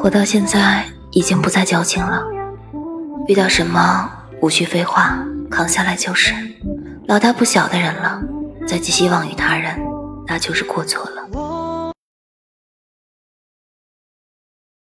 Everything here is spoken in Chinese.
活到现在已经不再矫情了遇到什么无需废话扛下来就是。老大不小的人了再寄希望于他人那就是过错了。